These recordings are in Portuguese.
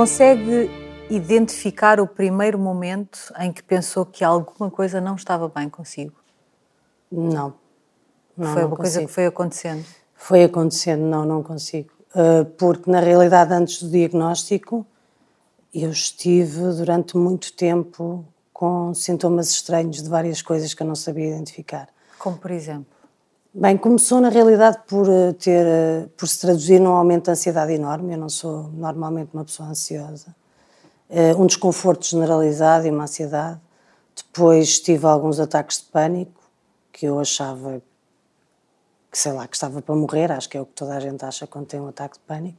Consegue identificar o primeiro momento em que pensou que alguma coisa não estava bem consigo? Não. não foi não uma coisa consigo. que foi acontecendo? Foi acontecendo, não, não consigo. Uh, porque, na realidade, antes do diagnóstico, eu estive durante muito tempo com sintomas estranhos de várias coisas que eu não sabia identificar. Como por exemplo? Bem, começou na realidade por uh, ter, uh, por se traduzir num aumento de ansiedade enorme. Eu não sou normalmente uma pessoa ansiosa. um desconforto generalizado e uma ansiedade. Depois tive alguns ataques de pânico que eu achava que sei lá, que estava para morrer, acho que é o que toda a gente acha quando tem um ataque de pânico.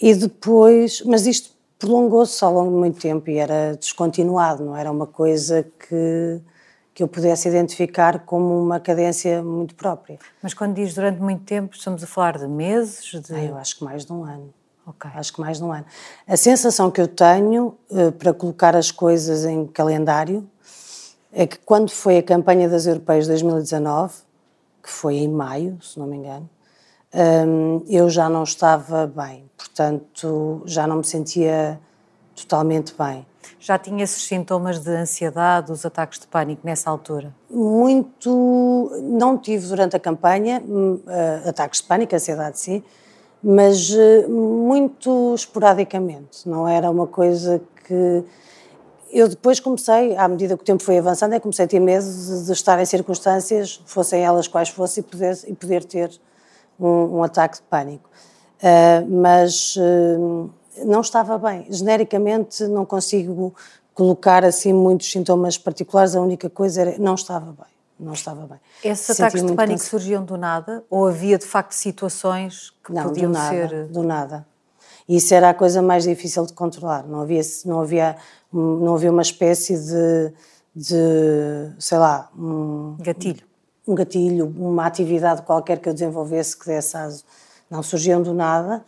E depois, mas isto prolongou-se ao longo de muito tempo e era descontinuado, não era uma coisa que, que eu pudesse identificar como uma cadência muito própria. Mas quando diz durante muito tempo, estamos a falar de meses? De... Ah, eu acho que mais de um ano. Ok. Acho que mais de um ano. A sensação que eu tenho uh, para colocar as coisas em calendário é que quando foi a campanha das Europeias de 2019, que foi em maio, se não me engano, um, eu já não estava bem, portanto já não me sentia totalmente bem. Já tinha esses sintomas de ansiedade, os ataques de pânico nessa altura? Muito. Não tive durante a campanha uh, ataques de pânico, ansiedade sim, mas uh, muito esporadicamente. Não era uma coisa que. Eu depois comecei, à medida que o tempo foi avançando, é comecei a ter medo de, de estar em circunstâncias, fossem elas quais fossem, e poder, e poder ter um, um ataque de pânico. Uh, mas uh, não estava bem. Genericamente, não consigo colocar assim muitos sintomas particulares. A única coisa era não estava bem. Não estava bem. Esses ataques de pânico surgiam do nada? Ou havia de facto situações que não, podiam do nada, ser. Do nada. Isso era a coisa mais difícil de controlar. Não havia, não havia, não havia uma espécie de, de sei lá, um gatilho. Um gatilho, uma atividade qualquer que eu desenvolvesse que desse aso. Não surgiam do nada.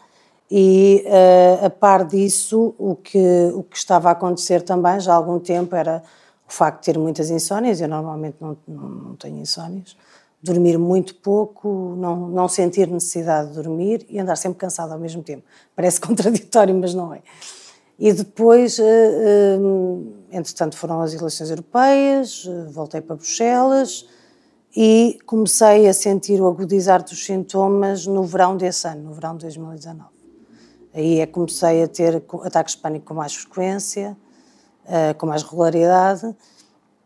E uh, a par disso, o que, o que estava a acontecer também já há algum tempo era o facto de ter muitas insónias. Eu normalmente não, não, não tenho insónias. Dormir muito pouco, não, não sentir necessidade de dormir e andar sempre cansado ao mesmo tempo. Parece contraditório, mas não é. E depois, uh, uh, entretanto, foram as eleições europeias, voltei para Bruxelas e comecei a sentir o agudizar dos sintomas no verão desse ano, no verão de 2019. Aí é que comecei a ter ataques de pânico com mais frequência, uh, com mais regularidade,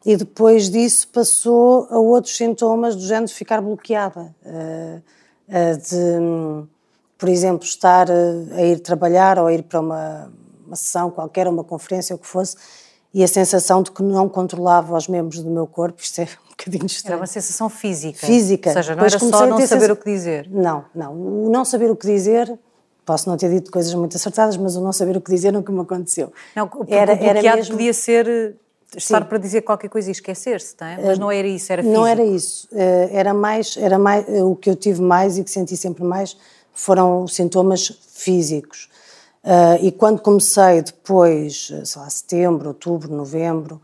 e depois disso passou a outros sintomas do género de ficar bloqueada, uh, uh, de, por exemplo, estar a ir trabalhar ou a ir para uma, uma sessão qualquer, uma conferência, o que fosse, e a sensação de que não controlava os membros do meu corpo, isto é um bocadinho estranho. Era uma sensação física. Física. Ou seja, não Depois era só não saber o que dizer. Não, não. O não saber o que dizer Posso não ter dito coisas muito acertadas, mas o não saber o que dizer nunca me aconteceu. Não, era, o era mesmo... podia ser eh, estar Sim. para dizer qualquer coisa e esquecer-se, não é? Mas não era isso, era físico. Não era isso. Eh, era mais, era mais, eh, o que eu tive mais e que senti sempre mais foram sintomas físicos. E quando comecei depois, sei lá, setembro, outubro, novembro,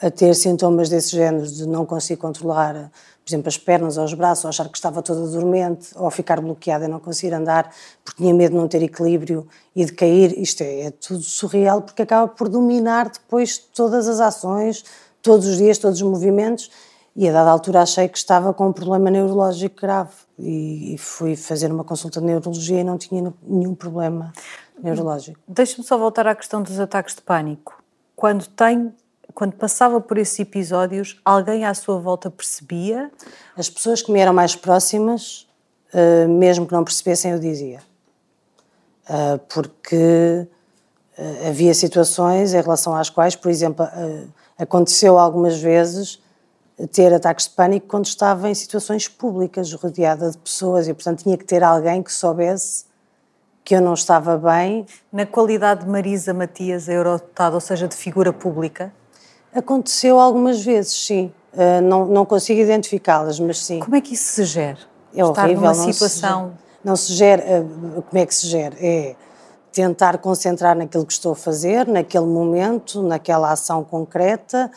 a ter sintomas desse género de não conseguir controlar por exemplo, as pernas ou os braços, ou achar que estava toda dormente, ou ficar bloqueada e não conseguir andar porque tinha medo de não ter equilíbrio e de cair. Isto é, é tudo surreal porque acaba por dominar depois todas as ações, todos os dias, todos os movimentos. E a dada altura achei que estava com um problema neurológico grave e fui fazer uma consulta de neurologia e não tinha nenhum problema neurológico. Deixa-me só voltar à questão dos ataques de pânico. Quando tem quando passava por esses episódios, alguém à sua volta percebia? As pessoas que me eram mais próximas, uh, mesmo que não percebessem, eu dizia. Uh, porque uh, havia situações em relação às quais, por exemplo, aconteceu algumas vezes ter ataques de pânico quando estava em situações públicas, rodeada de pessoas, e portanto tinha que ter alguém que soubesse que eu não estava bem. Na qualidade de Marisa Matias, eurodeputada, ou seja, de figura pública? Aconteceu algumas vezes, sim. Uh, não, não consigo identificá-las, mas sim. Como é que isso se gera? É Estar horrível. Numa situação... Não se gera. Uh, como é que se gera? É tentar concentrar naquilo que estou a fazer, naquele momento, naquela ação concreta,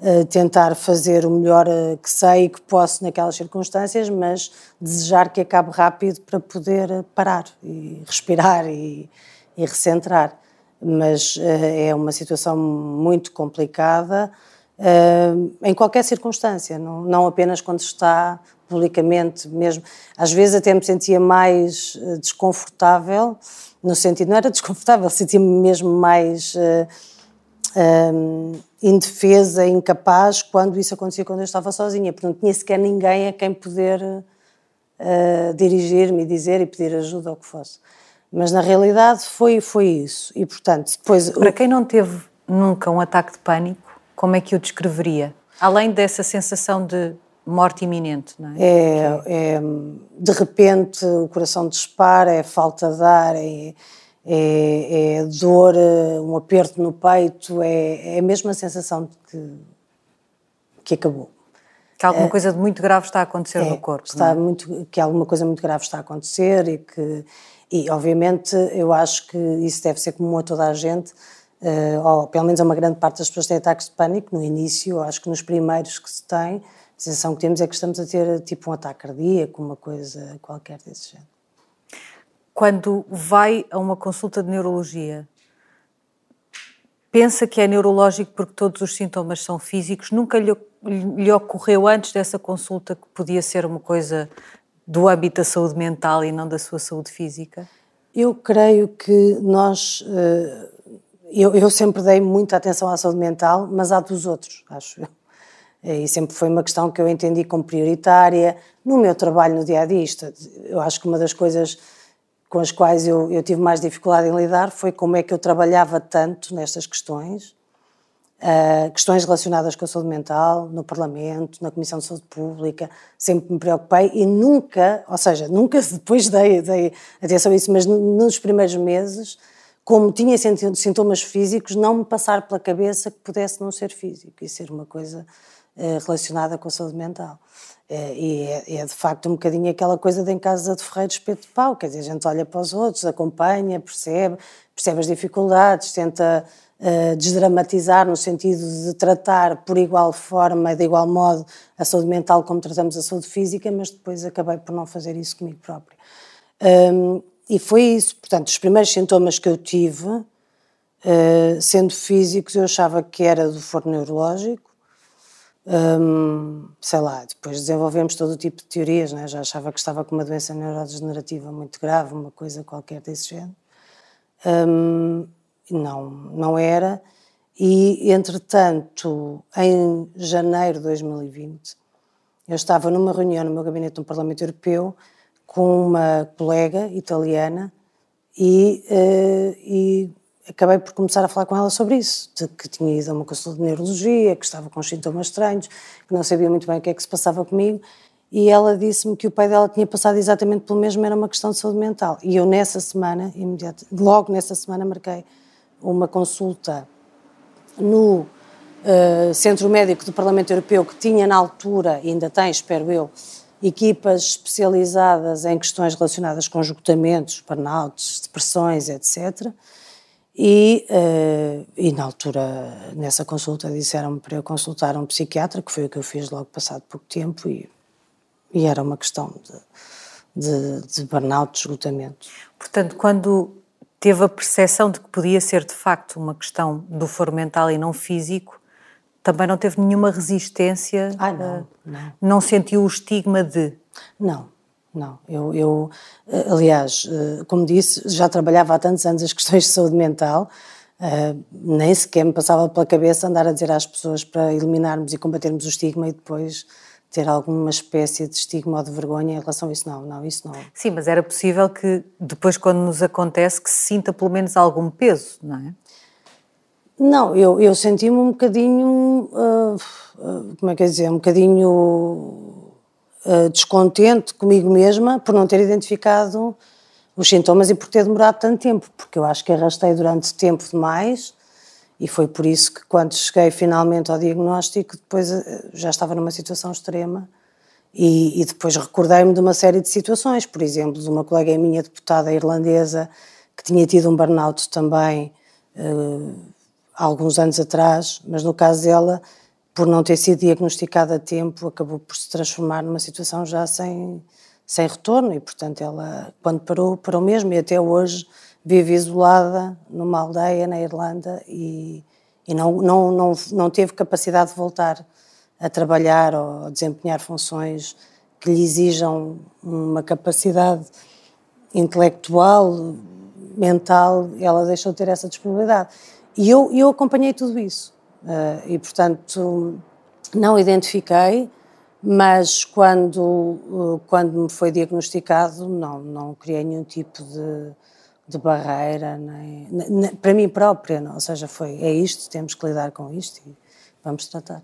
uh, tentar fazer o melhor que sei e que posso naquelas circunstâncias, mas desejar que acabe rápido para poder parar e respirar e, e recentrar. Mas uh, é uma situação muito complicada uh, em qualquer circunstância, não, apenas quando está publicamente mesmo. Às vezes até me sentia mais desconfortável, no sentido, não era desconfortável, sentia-me mesmo mais indefesa, incapaz, quando isso acontecia quando eu estava sozinha, porque não tinha sequer ninguém a quem poder dirigir-me dizer e pedir ajuda ou o que fosse. Mas na realidade foi, foi isso. E portanto, depois. Para quem não teve nunca um ataque de pânico, como é que o descreveria? Além dessa sensação de morte iminente, não é? É, é de repente o coração dispara, é falta de ar, é, é, é dor, um aperto no peito, é, é a mesma sensação de que, que acabou. Que alguma é, coisa de muito grave está a acontecer é, no corpo. Está é? muito, que alguma coisa muito grave está a acontecer e que, e obviamente eu acho que isso deve ser comum a toda a gente, uh, ou pelo menos a uma grande parte das pessoas têm ataques de pânico no início, acho que nos primeiros que se tem, a sensação que temos é que estamos a ter tipo um ataque cardíaco, uma coisa qualquer desse género. Quando vai a uma consulta de neurologia, pensa que é neurológico porque todos os sintomas são físicos, nunca lhe, lhe ocorreu antes dessa consulta que podia ser uma coisa do âmbito da saúde mental e não da sua saúde física? Eu creio que nós. Eh, eu, eu sempre dei muita atenção à saúde mental, mas à dos outros, acho eu. E sempre foi uma questão que eu entendi como prioritária no meu trabalho no dia a dia. Eu acho que uma das coisas com as quais eu, eu, tive mais dificuldade em lidar foi como é que eu trabalhava tanto nestas questões, uh, questões relacionadas com a saúde mental, no Parlamento, na Comissão de Saúde Pública, sempre me preocupei e nunca, ou seja, nunca depois dei, dei atenção a isso, mas nos primeiros meses, como tinha sintomas físicos, não me passar pela cabeça que pudesse não ser físico e ser uma coisa uh, relacionada com a saúde mental. É, e é, é, de facto um bocadinho aquela coisa de em casa de ferreiro espeto de pau, quer dizer, a gente olha para os outros, acompanha, percebe, percebe as dificuldades, tenta uh, desdramatizar no sentido de tratar por igual forma de igual modo a saúde mental como tratamos a saúde física, mas depois acabei por não fazer isso comigo própria. Um, e foi isso, portanto, os primeiros sintomas que eu tive, uh, sendo físicos, eu achava que era do foro neurológico, sei lá, depois desenvolvemos todo o tipo de teorias, né? já achava que estava com uma doença neurodegenerativa muito grave, uma coisa qualquer desse género. não, não era. E, entretanto, em janeiro de 2020, eu estava numa reunião no meu gabinete no Parlamento Europeu com uma colega italiana e, uh, e acabei por começar a falar com ela sobre isso, de que tinha ido a uma consulta de neurologia, que estava com sintomas estranhos, que não sabia muito bem o que é que se passava comigo, e ela disse-me que o pai dela tinha passado exatamente pelo mesmo, era uma questão de saúde mental. E eu nessa semana, imediato, logo nessa semana, marquei uma consulta no uh, Centro Médico do Parlamento Europeu, que tinha na altura, e ainda tem, espero eu, equipas especializadas em questões relacionadas com esgotamentos, burnouts, depressões, etc., e, uh, e na altura, nessa consulta, disseram-me para eu consultar um psiquiatra, que foi o que eu fiz logo passado pouco tempo, e, e era uma questão de, de, de burnout, de esgotamento. Portanto, quando teve a percepção de que podia ser de facto uma questão do foro mental e não físico, também não teve nenhuma resistência? Ah, não, uh, não. Não sentiu o estigma de? Não, não, eu, eu, eh, aliás, eh, como disse, já trabalhava há tantos anos as questões de saúde mental, uh, nem sequer me passava pela cabeça andar a dizer às pessoas para eliminarmos e combatermos o estigma e depois ter alguma espécie de estigma ou de vergonha em relação a isso. Não, não, isso não. Sim, mas era possível que depois, quando nos acontece, que se sinta pelo menos algum peso, não é? Não, eu, eu senti-me um bocadinho, uh, uh, como é que é dizer, um bocadinho eh, descontente comigo mesma por não ter identificado os sintomas e por ter demorado tanto tempo, porque eu acho que arrastei durante tempo demais e foi por isso que quando cheguei finalmente ao diagnóstico, depois eh, já estava numa situação extrema e, e depois recordei-me de uma série de situações, por exemplo, de uma colega minha deputada irlandesa que tinha tido um burnout também uh, alguns anos atrás, mas no caso dela por não ter sido diagnosticada a tempo, acabou por se transformar numa situação já sem, sem retorno e, portanto, ela, quando parou, parou mesmo e até hoje vive isolada numa aldeia na Irlanda e, e não, não, não, não teve capacidade de voltar a trabalhar ou a desempenhar funções que lhe exijam uma capacidade intelectual, mental, ela deixou de ter essa disponibilidade. E eu, eu acompanhei tudo isso. Uh, e, portanto, não identifiquei, mas quando, uh, quando me foi diagnosticado, não, não criei nenhum tipo de, de barreira, nem, nem, para mim própria, não. ou seja, foi, é isto, temos que lidar com isto e vamos tratar.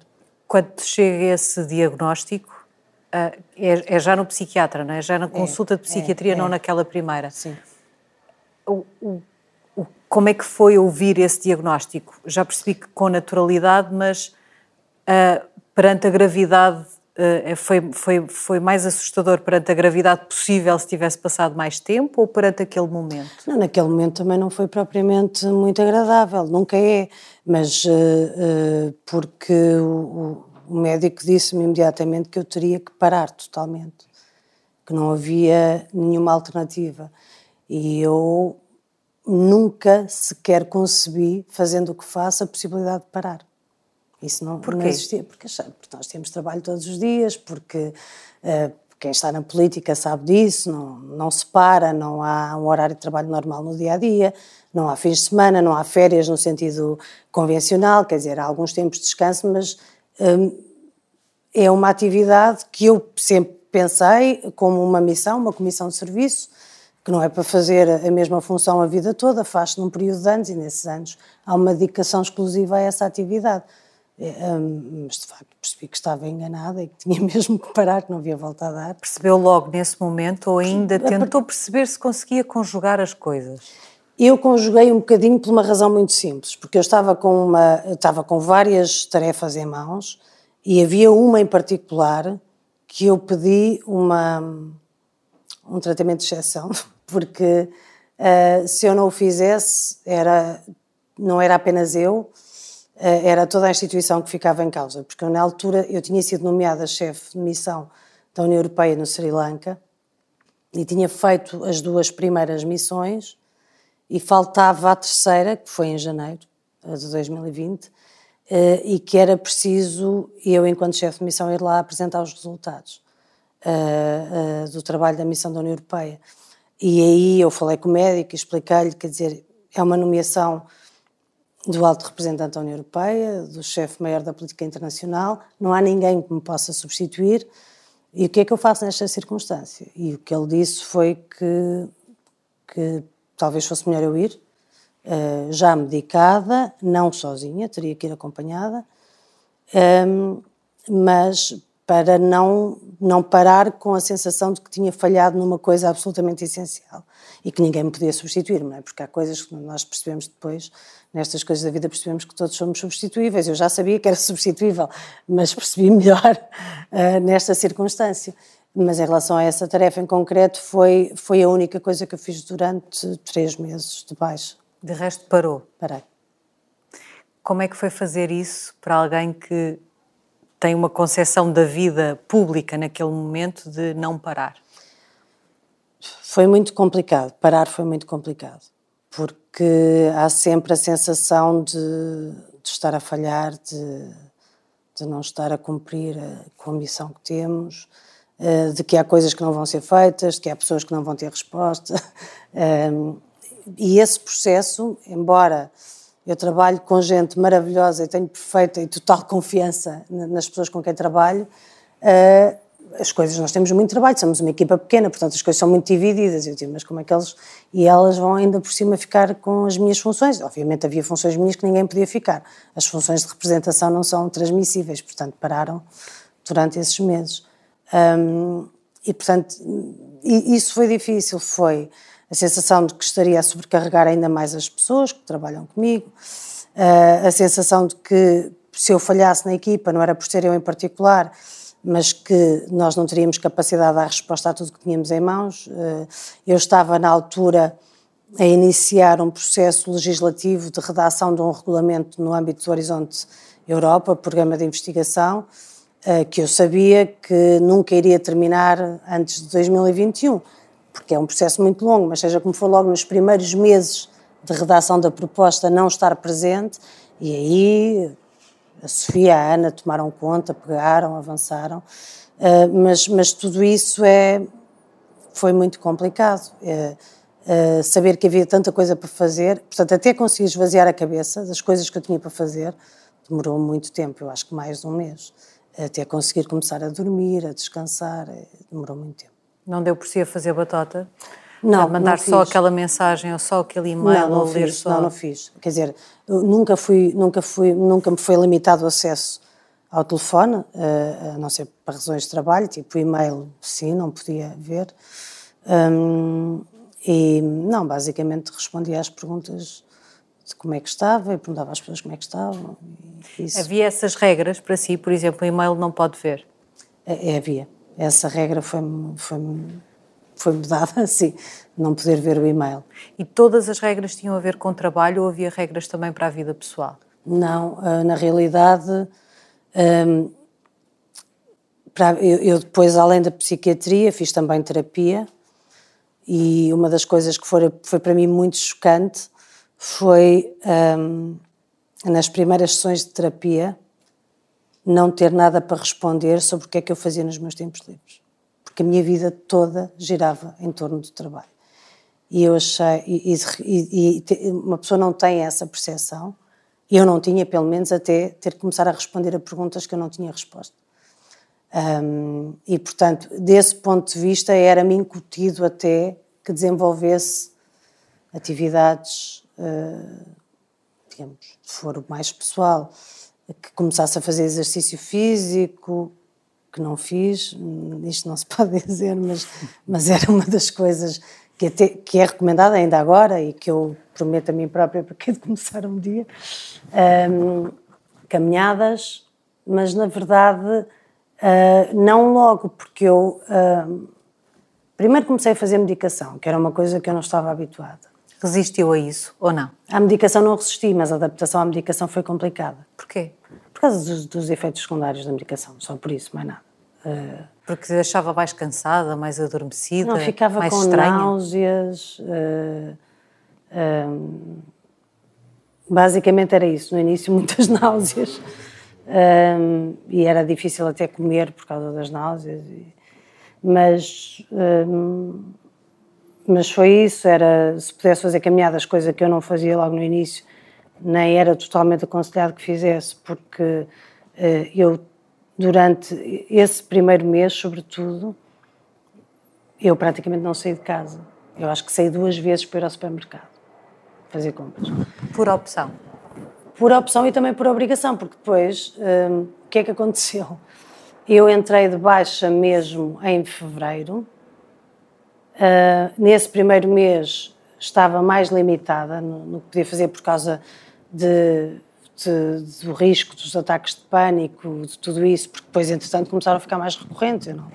Quando chega esse diagnóstico, uh, é, é, já no psiquiatra, não é? Já na é, consulta é, de psiquiatria, é, não naquela primeira. Sim. O, o, como é que foi ouvir esse diagnóstico? Já percebi que com naturalidade, mas uh, perante a gravidade Uh, foi, foi, foi mais assustador perante a gravidade possível se tivesse passado mais tempo ou perante aquele momento? Não, naquele momento também não foi propriamente muito agradável, nunca é, mas uh, porque o, o médico disse-me imediatamente que eu teria que parar totalmente, que não havia nenhuma alternativa. E eu nunca sequer concebi, fazendo o que faço, a possibilidade de parar. Isso não, não existia, porque, porque, nós temos trabalho todos os dias, porque uh, quem está na política sabe disso, não, não se para, não há um horário de trabalho normal no dia a dia, não há fins de semana, não há férias no sentido convencional, quer dizer, há alguns tempos de descanso, mas um, é uma atividade que eu sempre pensei como uma missão, uma comissão de serviço, que não é para fazer a mesma função a vida toda, faz-se num período de anos e nesses anos há uma dedicação exclusiva a essa atividade. É, hum, mas de facto percebi que estava enganada e que tinha mesmo que parar, que não havia volta a dar. Percebeu logo nesse momento ou ainda tentou perceber se conseguia conjugar as coisas? Eu conjuguei um bocadinho por uma razão muito simples, porque eu estava com, uma, estava com várias tarefas em mãos e havia uma em particular que eu pedi uma, um tratamento de exceção, porque uh, se eu não o fizesse, era, não era apenas eu, uh, era toda a instituição que ficava em causa, porque na altura eu tinha sido nomeada chefe de missão da União Europeia no Sri Lanka e tinha feito as duas primeiras missões e faltava a terceira, que foi em janeiro de 2020, uh, e que era preciso eu, enquanto chefe de missão, ir lá apresentar os resultados uh, uh, do trabalho da missão da União Europeia. E aí eu falei com o médico e expliquei-lhe, quer dizer, é uma nomeação do alto representante da União Europeia, do chefe maior da política internacional, não há ninguém que me possa substituir. E o que é que eu faço nesta circunstância? E o que ele disse foi que, que talvez fosse melhor eu ir, uh, já medicada, não sozinha, teria que ir acompanhada, um, mas para não, não parar com a sensação de que tinha falhado numa coisa absolutamente essencial e que ninguém me podia substituir, não é? Porque há coisas que nós percebemos depois, nestas coisas da vida, percebemos que todos somos substituíveis. Eu já sabia que era substituível, mas percebi melhor uh, nesta circunstância. Mas em relação a essa tarefa em concreto, foi, foi a única coisa que eu fiz durante três meses de baixa. De resto, parou? Parei. Como é que foi fazer isso para alguém que tem uma concepção da vida pública naquele momento de não parar? Foi muito complicado. Parar foi muito complicado. Porque há sempre a sensação de, de estar a falhar, de, de não estar a cumprir a, com a missão que temos, eh, de que há coisas que não vão ser feitas, de que há pessoas que não vão ter resposta. E esse processo, embora eu trabalho com gente maravilhosa e tenho perfeita e total confiança nas pessoas com quem trabalho, eh, as coisas, nós temos muito trabalho, somos uma equipa pequena, portanto as coisas são muito divididas. Eu digo, mas como é que eles. E elas vão ainda por cima ficar com as minhas funções. Obviamente havia funções minhas que ninguém podia ficar. As funções de representação não são transmissíveis, portanto pararam durante esses meses. Um, e portanto, isso foi difícil, foi a sensação de que estaria a sobrecarregar ainda mais as pessoas que trabalham comigo, uh, a sensação de que se eu falhasse na equipa, não era por ser eu em particular, mas que nós não teríamos capacidade de dar resposta a tudo que tínhamos em mãos. Uh, eu estava na altura a iniciar um processo legislativo de redação de um regulamento no âmbito do Horizonte Europa, programa de investigação, uh, que eu sabia que nunca iria terminar antes de 2021 porque é um processo muito longo, mas seja como for, logo nos primeiros meses de redação da proposta, não estar presente, e aí a Sofia e a Ana tomaram conta, pegaram, avançaram, uh, mas, mas tudo isso é, foi muito complicado. Uh, uh, saber que havia tanta coisa para fazer, portanto, até conseguir esvaziar a cabeça das coisas que eu tinha para fazer, demorou muito tempo, eu acho que mais de um mês. Até conseguir começar a dormir, a descansar, demorou muito tempo. Não deu por si a fazer batota? Não, a mandar não só aquela mensagem ou só aquele e-mail não, não ou ler fiz, só? Não, não fiz. Quer dizer, nunca fui, nunca fui, nunca me foi limitado o acesso ao telefone, eh, a não ser para razões de trabalho, tipo e-mail, sim, não podia ver. Um, e não, basicamente respondia às perguntas de como é que estava e perguntava às pessoas como é que estavam. Havia essas regras para si, por exemplo, o e-mail não pode ver? É havia. Essa regra foi-me foi foi dada, assim, não poder ver o e-mail. E todas as regras tinham a ver com o trabalho ou havia regras também para a vida pessoal? Não, ah, na realidade, um, para, eu, depois, além da psiquiatria, fiz também terapia e uma das coisas que foi, foi para mim muito chocante foi, um, nas primeiras sessões de terapia, não ter nada para responder sobre o que é que eu fazia nos meus tempos livres porque a minha vida toda girava em torno do trabalho. E eu achei, e, e, e uma pessoa não tem essa percepção, eu não tinha, pelo menos, até ter que começar a responder a perguntas que eu não tinha resposta. Um, e, portanto, desse ponto de vista, era-me incutido até que desenvolvesse atividades, uh, digamos, de foro mais pessoal, que começasse a fazer exercício físico, que não fiz, isto não se pode dizer, mas, mas era uma das coisas que, até, que é recomendada ainda agora e que eu prometo a mim própria para que de começar um dia. Um, caminhadas, mas na verdade uh, não logo, porque eu uh, primeiro comecei a fazer medicação, que era uma coisa que eu não estava habituada. Resistiu a isso ou não? À medicação não resisti, mas a adaptação à medicação foi complicada. Porquê? causa dos, dos, efeitos secundários da medicação, só por isso, mais nada. Uh, Porque se achava mais cansada, mais adormecida, não, ficava mais com estranha? náuseas. Uh, uh, basicamente era isso. No início, muitas náuseas. e era difícil até comer por causa das náuseas. E, mas, mas foi isso. Era, se pudesse fazer caminhadas, coisa que eu não fazia logo no início, nem era totalmente aconselhado que fizesse, porque uh, eu, durante esse primeiro mês, sobretudo, eu praticamente não saí de casa. Eu acho que saí duas vezes para ir ao supermercado fazer compras. Por opção? Por opção e também por obrigação, porque depois, um, eh, o que é que aconteceu? Eu entrei de baixa mesmo em fevereiro. Uh, nesse primeiro mês estava mais limitada no, no que podia fazer por causa de, de, do risco dos ataques de pânico, de tudo isso, porque depois, entretanto, começaram a ficar mais recorrentes. Eu não,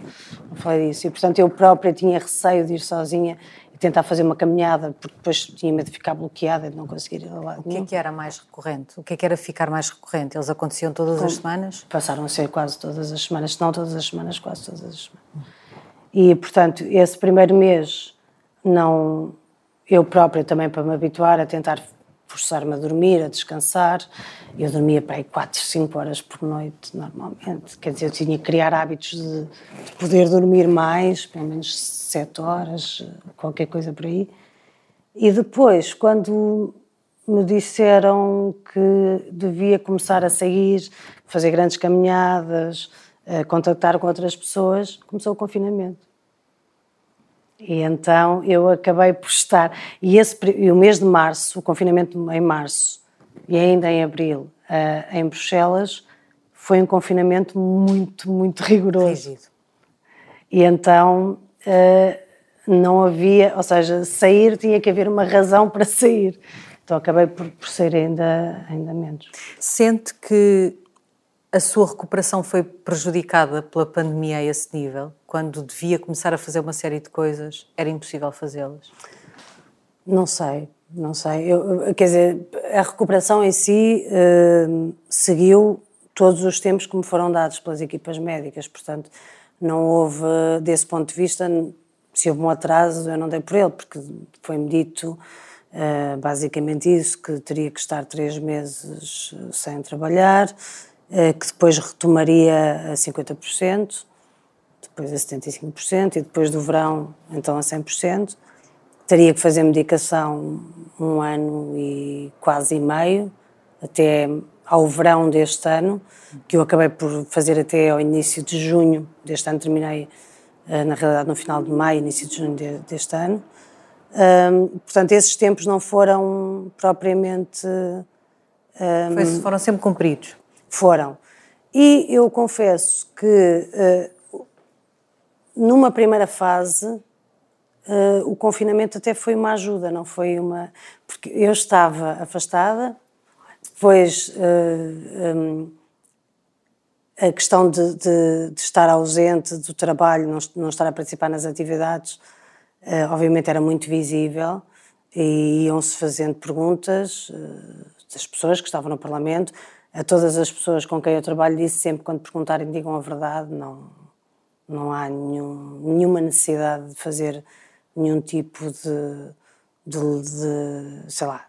não falei disso. E, portanto, eu própria tinha receio de ir sozinha e tentar fazer uma caminhada, porque depois tinha medo de ficar bloqueada e de não conseguir ir lá. O que é que era mais recorrente? O que é que era ficar mais recorrente? Eles aconteciam todas as semanas? Passaram a ser quase todas as semanas, se não todas as semanas, quase todas as semanas. E, portanto, esse primeiro mês, não, eu própria também para me habituar a tentar forçar-me a dormir, a descansar. Eu dormia para aí 4, 5 horas por noite, normalmente. Quer dizer, eu tinha que criar hábitos de, de poder dormir mais, pelo menos 7 horas, qualquer coisa por aí. E depois, quando me disseram que devia começar a sair, fazer grandes caminhadas, contactar com outras pessoas, começou o confinamento. E então eu acabei por estar. E, esse, e o mês de março, o confinamento em março e ainda em abril, uh, em Bruxelas, foi um confinamento muito, muito rigoroso. Rígido. E então uh, não havia, ou seja, sair tinha que haver uma razão para sair. Então acabei por, por sair ainda, ainda menos. Sente que a sua recuperação foi prejudicada pela pandemia a esse nível? Quando devia começar a fazer uma série de coisas, era impossível fazê-las? Não sei, não sei. Eu, quer dizer, a recuperação em si uh, seguiu todos os tempos que me foram dados pelas equipas médicas, portanto, não houve, desse ponto de vista, se houve um atraso, eu não dei por ele, porque foi-me dito uh, basicamente isso, que teria que estar três meses sem trabalhar, que depois retomaria a 50%, depois a 75% e depois do verão, então a 100%. Teria que fazer medicação um ano e quase meio, até ao verão deste ano, que eu acabei por fazer até ao início de junho deste ano, terminei eh, na realidade no final de maio, início de junho deste ano. portanto, esses tempos não foram propriamente. Foi, foram sempre cumpridos? Foram. E eu confesso que uh, numa primeira fase uh, o confinamento até foi uma ajuda, não foi uma. Porque eu estava afastada, depois. Um, a questão de, de, de, estar ausente do trabalho, não, não estar a participar nas atividades, obviamente era muito visível e iam-se fazendo perguntas das pessoas que estavam no Parlamento. A todas as pessoas com quem eu trabalho disse sempre, quando perguntarem, digam a verdade, não, não há nenhum, nenhuma necessidade de fazer nenhum tipo de, de, de sei lá,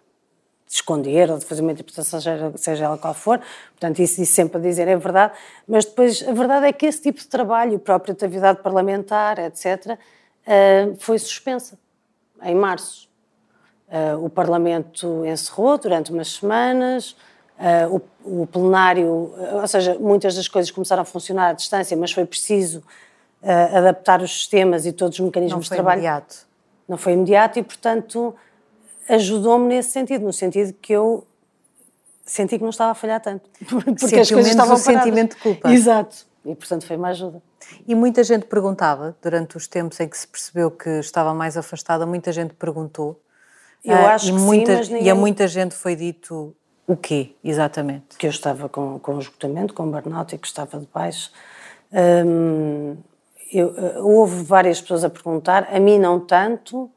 de esconder ou de fazer uma interpretação, seja, seja ela qual for. Portanto, isso, isso sempre a dizer é verdade. Mas depois, a verdade é que esse tipo de trabalho, a própria atividade parlamentar, etc., eh, foi suspensa em março. Eh, o Parlamento encerrou durante umas semanas, eh, o, o plenário, ou seja, muitas das coisas começaram a funcionar à distância, mas foi preciso adaptar os sistemas e todos os mecanismos de trabalho. Não foi imediato. Não foi imediato e, portanto, ajudou-me nesse sentido, no sentido que eu senti que não estava a falhar tanto. Porque Sentiu as coisas estavam paradas. sentimento de culpa. Exato. E, portanto, foi uma ajuda. E muita gente perguntava, durante os tempos em que se percebeu que estava mais afastada, muita gente perguntou. Eu uh, acho e que muita, sim, mas ninguém... E a muita gente foi dito o quê, exatamente? Que eu estava com, com esgotamento, com burnout e que estava de baixo. Hum, eu, eh, houve várias pessoas a perguntar, a mim não tanto,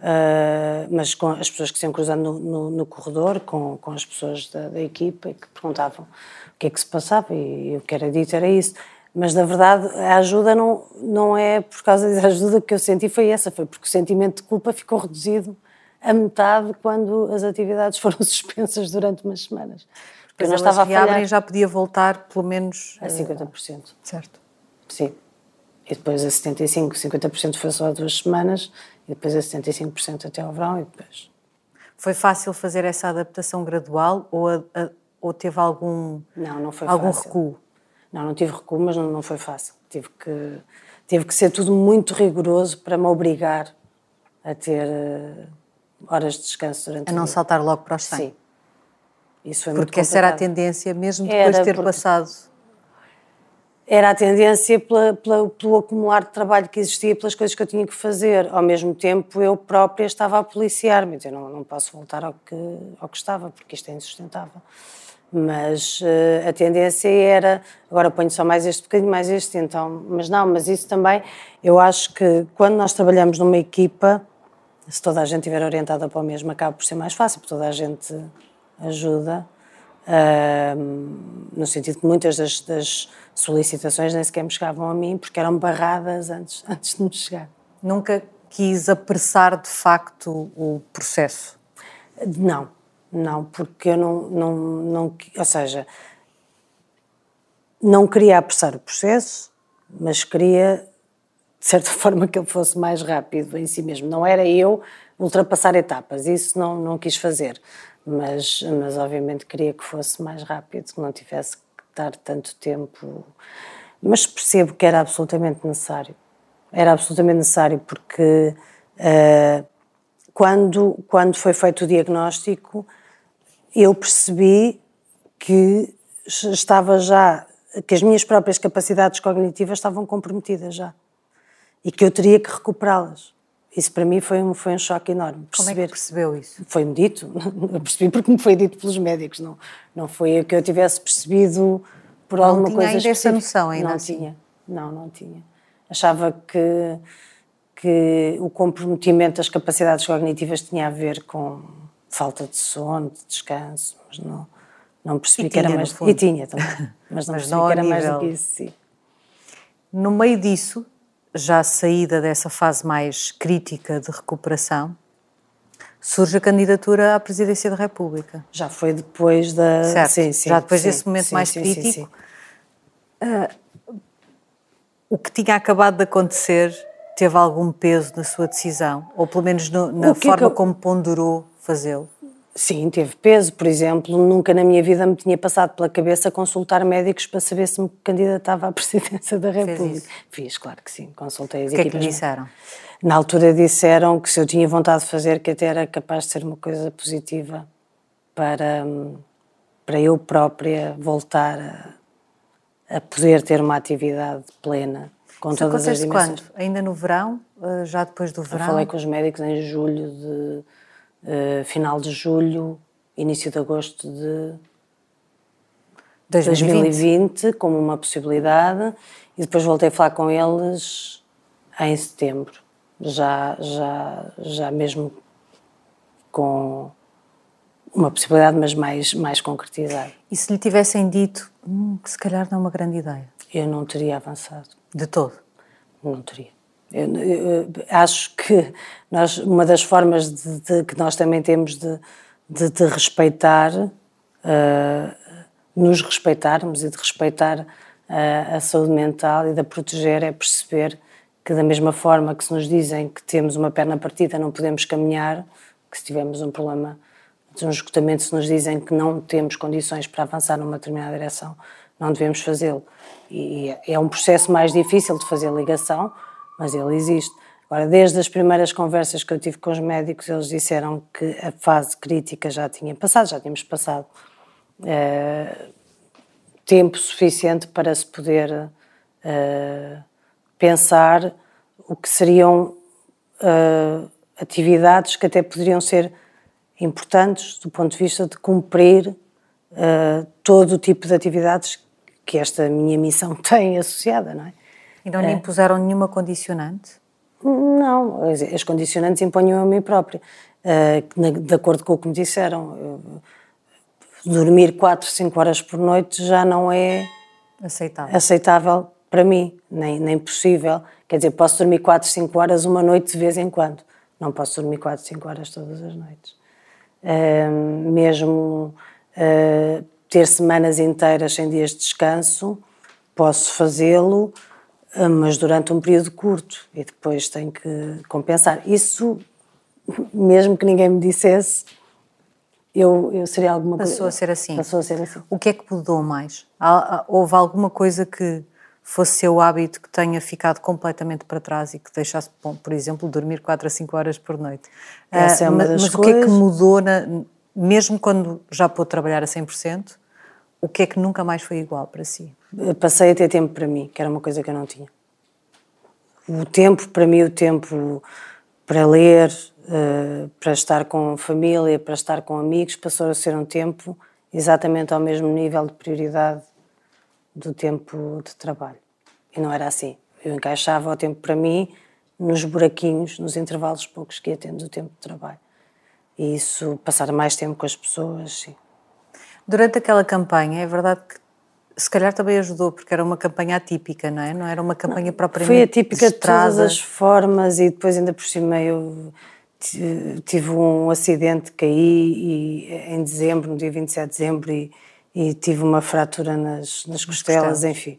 Uh, mas com as pessoas que se iam cruzando no, no, no corredor, com, com as pessoas da, da, equipa e que perguntavam o que é que se passava e, o que era dito era isso. Mas, na verdade, a ajuda não, não é por causa da ajuda que eu senti, foi essa, foi porque o sentimento de culpa ficou reduzido a metade quando as atividades foram suspensas durante umas semanas. Porque não estava a falhar. já podia voltar pelo menos... A 50%. Certo. Sim. E depois a 75%, 50% foi só duas semanas e depois a 75% até ao verão e depois. Foi fácil fazer essa adaptação gradual ou, a, a, ou teve algum, não, não foi algum fácil. recuo? Não, não tive recuo, mas não, não foi fácil. Tive que, tive que ser tudo muito rigoroso para me obrigar a ter uh, horas de descanso durante A não dia. saltar logo para os 100? Sim. Isso foi Porque essa era a tendência, mesmo depois era de ter passado era a tendência pela, pela, pelo acumular de trabalho que existia, pelas coisas que eu tinha que fazer. Ao mesmo tempo, eu própria estava a policiar-me. Eu não, não posso voltar ao que, ao que estava, porque isto é insustentável. Mas uh, a tendência era, agora ponho só mais este bocadinho, mais este, então. Mas não, mas isso também, eu acho que quando nós trabalhamos numa equipa, se toda a gente estiver orientada para o mesmo, acaba por ser mais fácil, porque toda a gente ajuda. Uh, no sentido que muitas das, das solicitações nem sequer me chegavam a mim porque eram barradas antes, antes de me chegar. Nunca quis apressar de facto o processo? Não, não, porque eu não, não, não ou seja, não queria apressar o processo, mas queria, de certa forma, que ele fosse mais rápido em si mesmo. Não era eu ultrapassar etapas, isso não, não quis fazer, mas, mas obviamente queria que fosse mais rápido, que não tivesse estar tanto tempo. Mas percebo que era absolutamente necessário. Era absolutamente necessário porque uh, quando, quando foi feito o diagnóstico, eu percebi que estava já, que as minhas próprias capacidades cognitivas estavam comprometidas já e que eu teria que recuperá-las. Isso para mim foi um, foi um choque enorme. Perceber. Como é que percebeu isso? Foi-me dito, eu percebi porque me foi dito pelos médicos, não, não foi que eu tivesse percebido por não alguma coisa ainda essa noção ainda Não assim. tinha, não, não tinha. Achava que, que o comprometimento das capacidades cognitivas tinha a ver com falta de sono, de descanso, mas não, não percebi e que era mais... E tinha também, mas não mas percebi não que era nível... mais do que isso, sim. No meio disso, já saída dessa fase mais crítica de recuperação, surge a candidatura à presidência da República. Já foi depois da. Certo, sim, sim, já depois sim, desse momento mais crítico. Uh, o que tinha acabado de acontecer teve algum peso na sua decisão? Ou pelo menos no, na forma que eu... como ponderou fazê-lo? Sim, teve peso. Por exemplo, nunca na minha vida me tinha passado pela cabeça consultar médicos para saber se me candidatava à presidência da República. Fiz, claro que sim. Consultei as o que equipas. O é que lhe disseram? Na altura disseram que se eu tinha vontade de fazer, que até era capaz de ser uma coisa positiva para, para eu própria voltar a, a poder ter uma atividade plena com Isso todas as dimensões. quando? Ainda no verão? Eh, já depois do verão? Eu falei com os médicos em julho de uh, final de julho, início de agosto de 2020. 2020 como uma possibilidade e depois voltei a falar com eles em setembro, já, já, já mesmo com uma possibilidade, mas mais, mais concretizada. E se lhe tivessem dito hum, que se calhar não é uma grande ideia? Eu não teria avançado. De todo? Não teria. Eu, eu, acho que nós, uma das formas de, de, que nós também temos de, de, respeitar, uh, nos respeitarmos e de respeitar uh, a saúde mental e de a proteger é perceber que da mesma forma que se nos dizem que temos uma perna partida não podemos caminhar, que se tivermos um problema de um esgotamento, se nos dizem que não temos condições para avançar numa determinada direção, não devemos fazê-lo. E é um processo mais difícil de fazer ligação, mas ele existe. Agora, desde as primeiras conversas que eu tive com os médicos, eles disseram que a fase crítica já tinha passado, já tínhamos passado é, tempo suficiente para se poder é, pensar o que seriam é, atividades que até poderiam ser importantes do ponto de vista de cumprir todo o tipo de atividades que esta minha missão tem associada, não é? E não é. impuseram nenhuma condicionante? Não, as condicionantes imponham a mim própria, uh, de acordo com o que me disseram. dormir 4, 5 horas por noite já não é aceitável, aceitável para mim, nem, nem possível. Quer dizer, posso dormir 4, 5 horas uma noite de vez em quando. Não posso dormir 4, 5 horas todas as noites. Uh, mesmo uh, ter semanas inteiras sem dias de descanso, posso fazê-lo, mas durante um período curto e depois tenho que compensar. Isso, mesmo que ninguém me dissesse, eu, eu seria alguma Passou coisa. a ser assim. Passou a ser assim. O que é que mudou mais? Houve alguma coisa que fosse seu hábito que tenha ficado completamente para trás e que deixasse, por exemplo, dormir 4 a 5 horas por noite? Essa é uma das mas coisas. o que é que mudou, na, mesmo quando já pôde trabalhar a 100%, o que é que nunca mais foi igual para si? Passei a ter tempo para mim, que era uma coisa que eu não tinha. O tempo, para mim, o tempo para ler, eh, para estar com família, para estar com amigos, passou a ser um tempo exatamente ao mesmo nível de prioridade do tempo de trabalho. E não era assim. Eu encaixava o tempo para mim nos buraquinhos, nos intervalos poucos que ia tendo do tempo de trabalho. E isso, passar mais tempo com as pessoas, sim. Durante aquela campanha, é verdade que se calhar também ajudou, porque era uma campanha atípica, não é? Não era uma campanha não, propriamente Foi atípica de, de todas as formas e depois ainda por cima eu tive um acidente, caí e, em dezembro, no dia 27 de dezembro e, e tive uma fratura nas, nas costelas, enfim.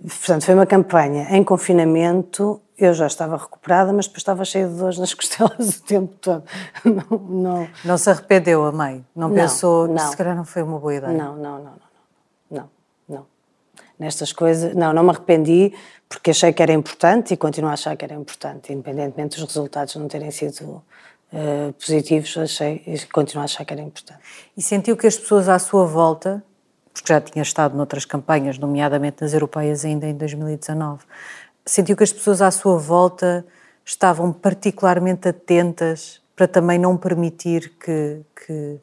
Portanto, foi uma campanha em confinamento. Eu já estava recuperada, mas depois estava cheia de dores nas costelas o tempo todo. Não, não, não se arrependeu a mãe? Não, não pensou, não. se calhar não foi uma boa ideia? Não, não, não, não. Não, não. Nestas coisas, não, não me arrependi porque achei que era importante e continuo a achar que era importante, independentemente dos resultados não terem sido uh, positivos, achei e continuo a achar que era importante. E sentiu que as pessoas à sua volta porque já tinha estado noutras campanhas, nomeadamente nas europeias ainda em 2019. Sentiu que as pessoas à sua volta estavam particularmente atentas para também não permitir que, que,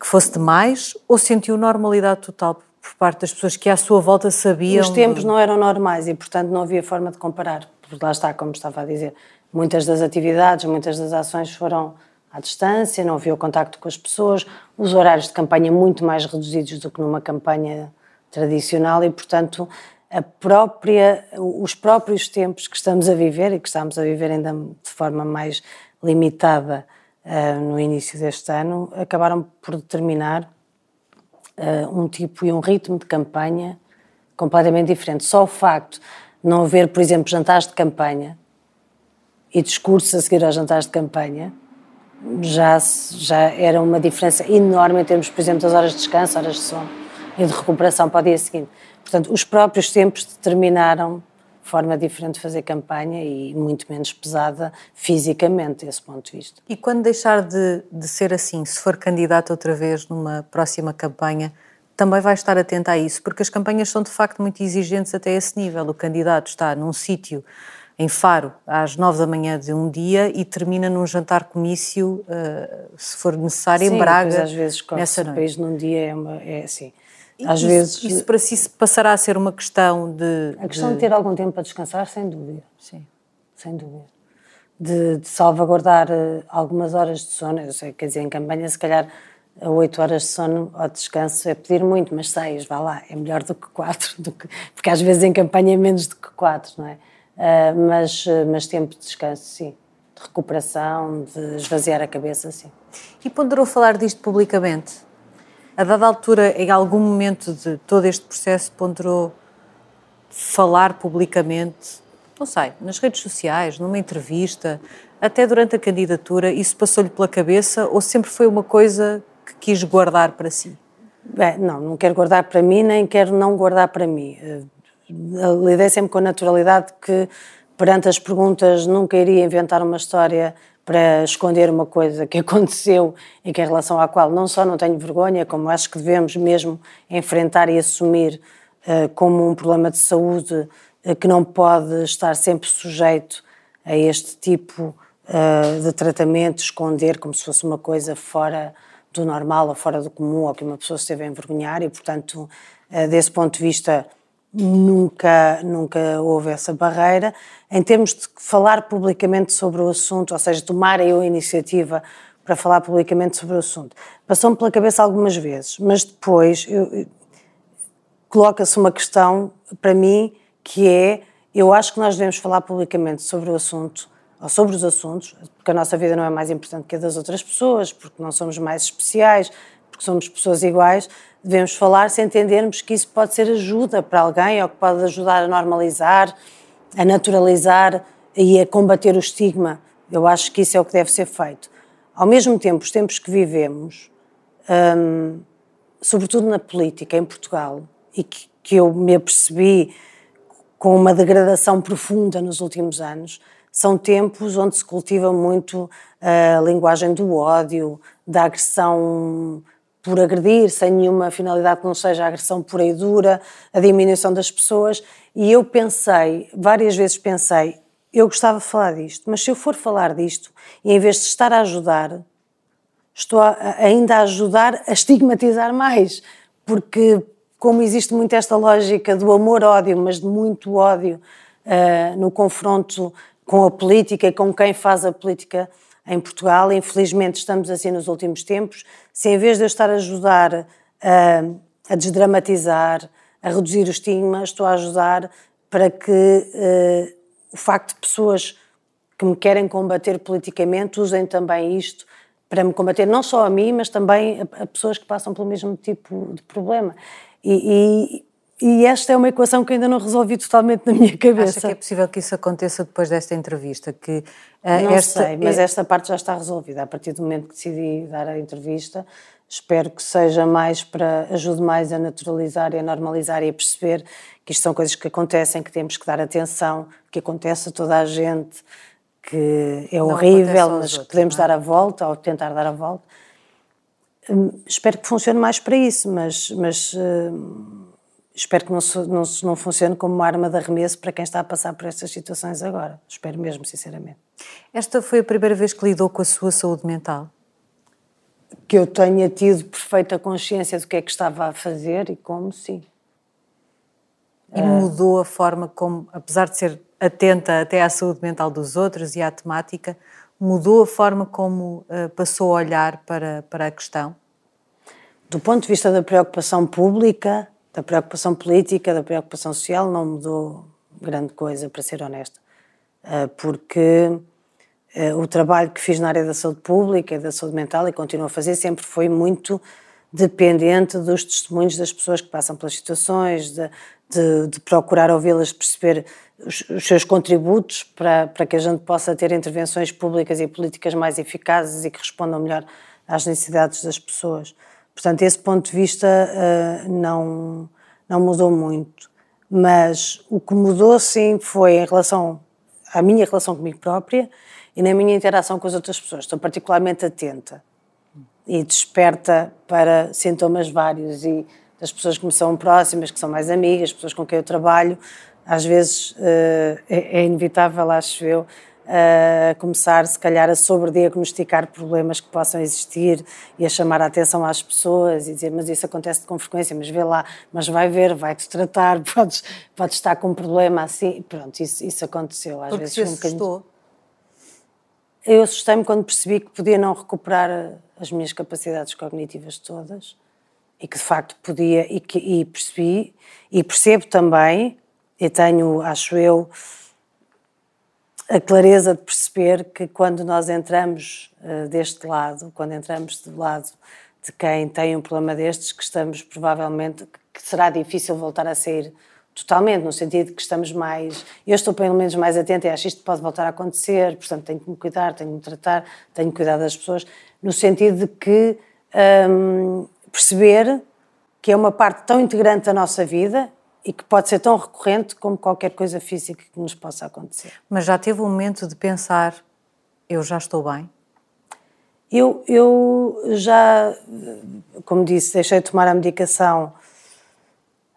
que fosse demais? Ou sentiu normalidade total por parte das pessoas que à sua volta sabiam? Os tempos não eram normais e, portanto, não havia forma de comparar. Porque lá está, como estava a dizer, muitas das atividades, muitas das ações foram à distância, não havia o contacto com as pessoas, os horários de campanha muito mais reduzidos do que numa campanha tradicional e, portanto, própria, os próprios tempos que estamos a viver e que estamos a viver ainda de forma mais limitada uh, no início deste ano, acabaram por determinar uh, um tipo e um ritmo de campanha completamente diferente. Só o facto de não haver, por exemplo, jantares de campanha e discursos a seguir aos jantares de campanha, já, já era uma diferença enorme em termos, por exemplo, das horas de descanso, horas de sono e de recuperação para o dia seguinte. Portanto, os próprios tempos determinaram forma diferente de fazer campanha e muito menos pesada fisicamente, desse ponto de vista. E quando deixar de, de ser assim, se for candidato outra vez numa próxima campanha, também vai estar atento a isso, porque as campanhas são de facto muito exigentes até esse nível. O candidato está num sítio em Faro às nove da manhã de um dia e termina num jantar comício, uh, se for necessário, Sim, em Braga. às vezes nessa noite. país num dia é, uma, é assim. Às isso, vezes isso para si passará a ser uma questão de a questão de... de ter algum tempo para descansar, sem dúvida. Sim, sem dúvida. De, de salvaguardar uh, algumas horas de sono. Eu sei, quer dizer, em campanha, se calhar oito horas de sono ao descanso é pedir muito, mas seis, vá lá, é melhor do que quatro, do que, porque às vezes em campanha é menos do que quatro, não é? Uh, mas, mas tempo de descanso, sim. De recuperação, de esvaziar a cabeça, sim. E ponderou falar disto publicamente? A dada altura, em algum momento de todo este processo, ponderou falar publicamente, não sei, nas redes sociais, numa entrevista, até durante a candidatura, isso passou-lhe pela cabeça ou sempre foi uma coisa que quis guardar para si? Bem, não, não quero guardar para mim, nem quero não guardar para mim. Eh, lidei sempre com a naturalidade que, perante as perguntas, nunca iria inventar uma história para esconder uma coisa que aconteceu e que em relação à qual não só não tenho vergonha, como acho que devemos mesmo enfrentar e assumir uh, como um problema de saúde uh, que não pode estar sempre sujeito a este tipo uh, de tratamento, esconder como se fosse uma coisa fora do normal ou fora do comum ou que uma pessoa se deve envergonhar e, portanto, desse ponto de vista, nunca, nunca houve essa barreira. Em termos de falar publicamente sobre o assunto, ou seja, tomar eu a iniciativa para falar publicamente sobre o assunto, passou-me pela cabeça algumas vezes, mas depois coloca-se uma questão para mim que é: eu acho que nós devemos falar publicamente sobre o assunto ou sobre os assuntos, porque a nossa vida não é mais importante que a das outras pessoas, porque não somos mais especiais, porque somos pessoas iguais, devemos falar se entendermos que isso pode ser ajuda para alguém ou que pode ajudar a normalizar, a naturalizar e a combater o estigma. Eu acho que isso é o que deve ser feito. Ao mesmo tempo, os tempos que vivemos, hum, sobretudo na política em Portugal, e que, que eu me apercebi com uma degradação profunda nos últimos anos, são tempos onde se cultiva muito a linguagem do ódio, da agressão por agredir, sem nenhuma finalidade que não seja a agressão pura e dura, a diminuição das pessoas. E eu pensei, várias vezes pensei, eu gostava de falar disto, mas se eu for falar disto e em vez de estar a ajudar, estou a, ainda a ajudar a estigmatizar mais, porque como existe muito esta lógica do amor-ódio, mas de muito ódio uh, no confronto com a política e com quem faz a política em Portugal. Infelizmente estamos assim nos últimos tempos. Se em vez de eu estar a ajudar a, a desdramatizar, a reduzir o estigma, estou a ajudar para que uh, o facto de pessoas que me querem combater politicamente usem também isto para me combater não só a mim, mas também a, a pessoas que passam pelo mesmo tipo de problema. E, e esta é uma equação que ainda não resolvi totalmente na minha cabeça. Acha que é possível que isso aconteça depois desta entrevista? Que, uh, não esta, sei, mas é... esta parte já está resolvida. A partir do momento que decidi dar a entrevista, espero que seja mais para ajude mais a naturalizar e a normalizar e a perceber que isto são coisas que acontecem, que temos que dar atenção, que acontece a toda a gente, que é não horrível, mas que podemos é? dar a volta ou tentar dar a volta. Hum, espero que funcione mais para isso, mas, mas hum, espero que não, não, não funcione como uma arma de arremesso para quem está a passar por estas situações agora. Espero mesmo, sinceramente. Esta foi a primeira vez que lidou com a sua saúde mental? Que eu tenha tido perfeita consciência do que é que estava a fazer e como, sim. E mudou a forma como, apesar de ser atenta até à saúde mental dos outros e à temática, mudou a forma como uh, passou a olhar para, para a questão? Do ponto de vista da preocupação pública, da preocupação política, da preocupação social, não mudou grande coisa, para ser honesta. Uh, porque uh, o trabalho que fiz na área da saúde pública da saúde mental e continuo a fazer sempre foi muito dependente dos testemunhos das pessoas que passam pelas situações, de, de, de procurar ouvi-las, perceber os, os, seus contributos para, para que a gente possa ter intervenções públicas e políticas mais eficazes e que respondam melhor às necessidades das pessoas. Portanto, esse ponto de vista uh, não, não mudou muito. Mas o que mudou, sim, foi em relação à minha relação comigo própria e na minha interação com as outras pessoas. Estou particularmente atenta e desperta para sintomas vários e das pessoas que me são próximas, que são mais amigas, pessoas com quem eu trabalho, às vezes uh, é, é, inevitável, acho eu, uh, começar, se calhar, a sobrediagnosticar problemas que possam existir e a chamar a atenção às pessoas e dizer, mas isso acontece com frequência, mas vê lá, mas vai ver, vai-te tratar, podes, podes estar com um problema assim. Pronto, isso, isso aconteceu. Às Porque vezes se um bocadinho... Eu assustei-me quando percebi que podia não recuperar as minhas capacidades cognitivas todas e que de facto podia e, que, e percebi e percebo também e tenho, acho eu, a clareza de perceber que quando nós entramos uh, deste lado, quando entramos do lado de quem tem um problema destes, que estamos provavelmente, que será difícil voltar a sair totalmente, no sentido que estamos mais, eu estou pelo menos mais atenta e acho isto pode voltar a acontecer, portanto tenho que me cuidar, tenho que me tratar, tenho que cuidar das pessoas, no sentido de que um, perceber que é uma parte tão integrante da nossa vida e que pode ser tão recorrente como qualquer coisa física que nos possa acontecer. Mas já teve um momento de pensar, eu já estou bem? Eu, eu já, como disse, deixei de tomar a medicação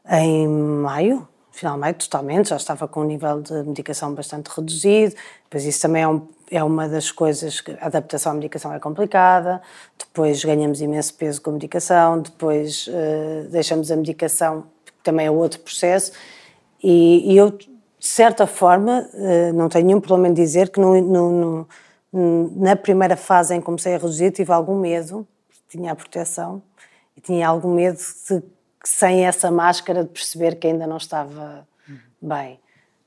em maio, final de maio, totalmente, já estava com um nível de medicação bastante reduzido, depois isso também é, um, é uma das coisas, que a adaptação à medicação é complicada, depois ganhamos imenso peso com a medicação, depois uh, deixamos a medicação também é outro processo, e, e eu, de certa forma, eh, não tenho nenhum problema em dizer que no, no, no, na primeira fase em que comecei a reduzir tive algum medo, tinha a proteção, e tinha algum medo de, sem essa máscara, de perceber que ainda não estava bem.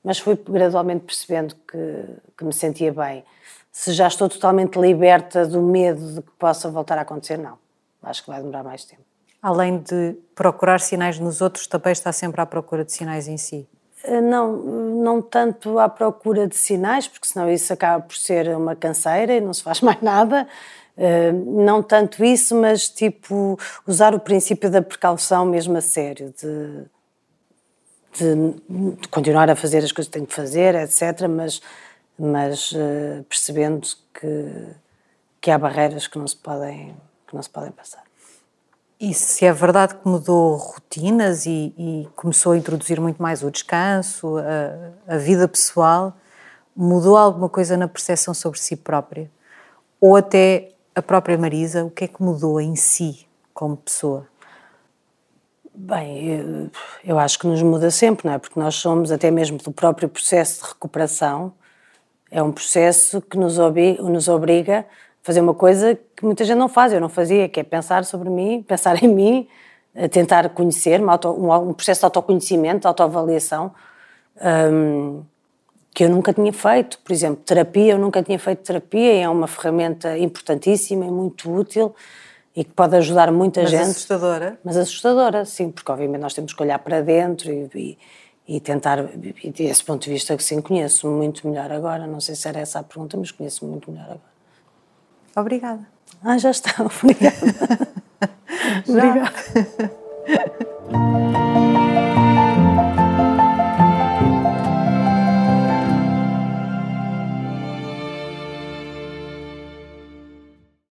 Mas fui gradualmente percebendo que, que me sentia bem. Se já estou totalmente liberta do medo de que possa voltar a acontecer, não. Acho que vai demorar mais tempo além de procurar sinais nos outros, também está sempre à procura de sinais em si? Eh, não, não tanto à procura de sinais, porque senão isso acaba por ser uma canseira e não se faz mais nada. Eh, não tanto isso, mas tipo usar o princípio da precaução mesmo a sério, de, de, de continuar a fazer as coisas que tenho que fazer, etc. Mas, mas uh, percebendo que, que há barreiras que não se podem que não se podem passar. E se é verdade que mudou rotinas e, e começou a introduzir muito mais o descanso, a, a, vida pessoal, mudou alguma coisa na percepção sobre si própria? Ou até a própria Marisa, o que é que mudou em si como pessoa? Bem, eu, eu acho que nos muda sempre, não é? Porque nós somos, até mesmo do próprio processo de recuperação, é um processo que nos nos obriga fazer uma coisa que muita gente não faz, eu não fazia, que é pensar sobre mim, pensar em mim, tentar conhecer, um processo de autoconhecimento, de autoavaliação, um, que eu nunca tinha feito. Por exemplo, terapia, eu nunca tinha feito terapia, é uma ferramenta importantíssima e muito útil e que pode ajudar muita mas gente. Mas assustadora? Mas assustadora, sim, porque obviamente nós temos que olhar para dentro e, e, e tentar, e desse ponto de vista, que sim, conheço muito melhor agora. Não sei se era essa a pergunta, mas conheço muito melhor agora. Obrigada. Ah, já está. Obrigada. já. Obrigada.